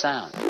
sound.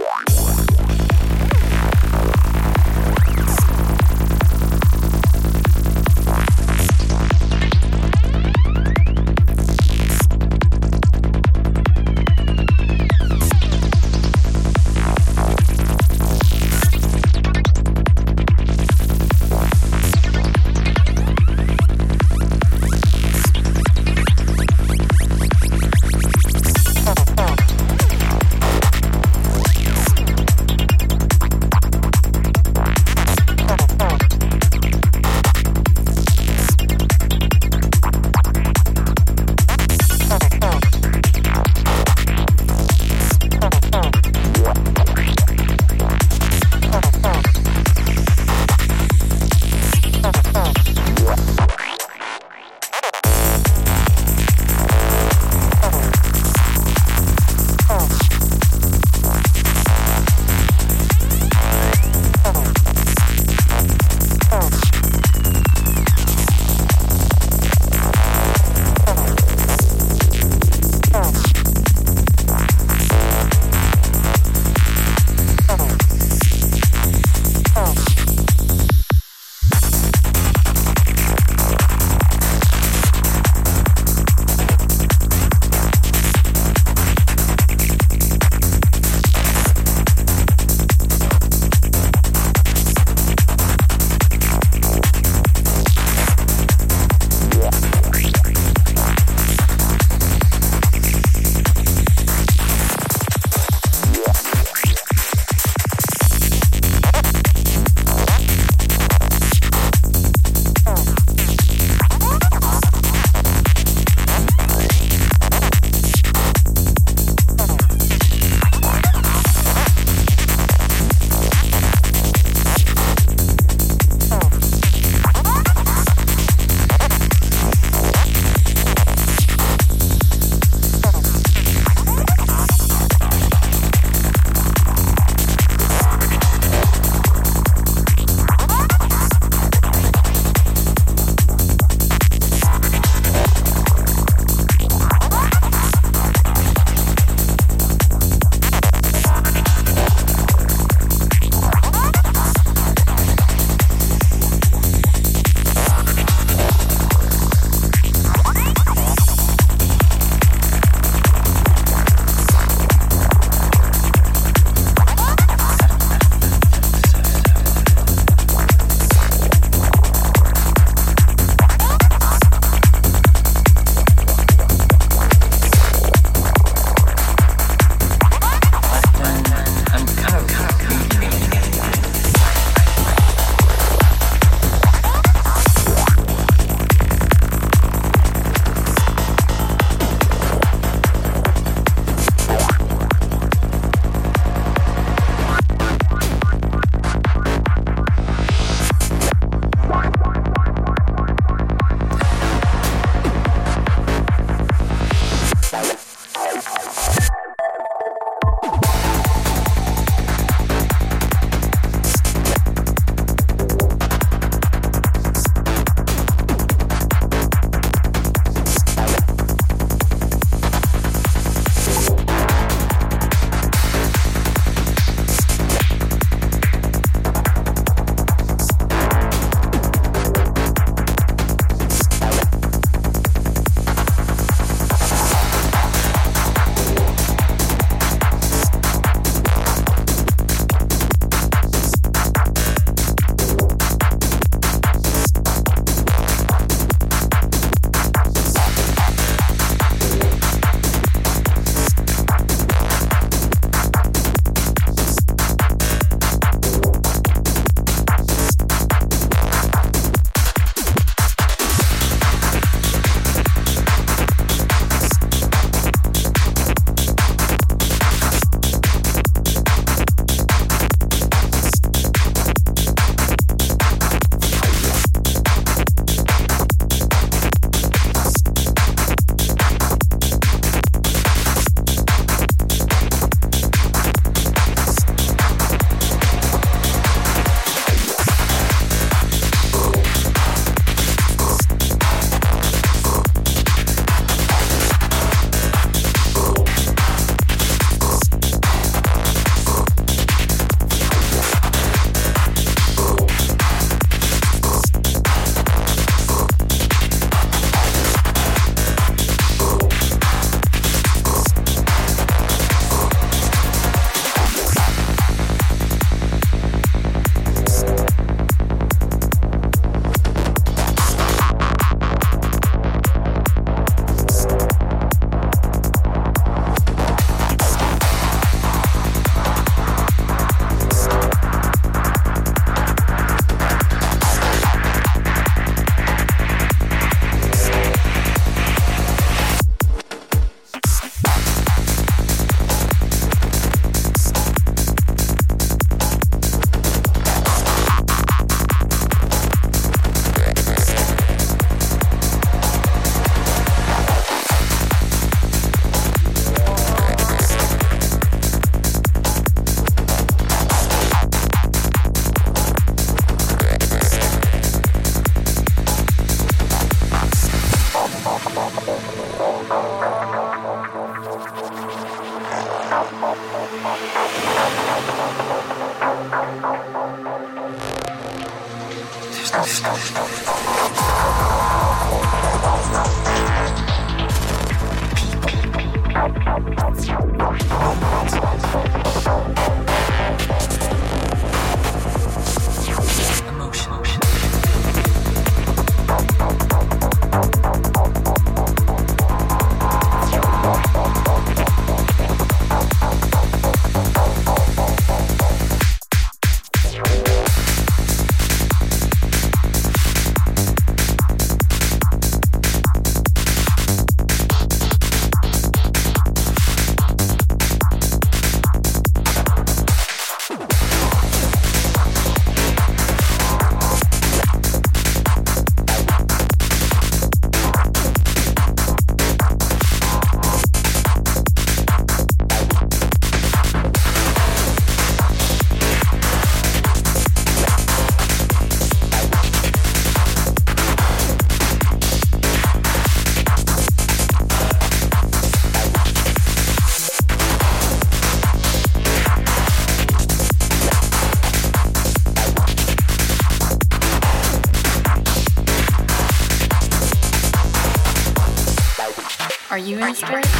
you in?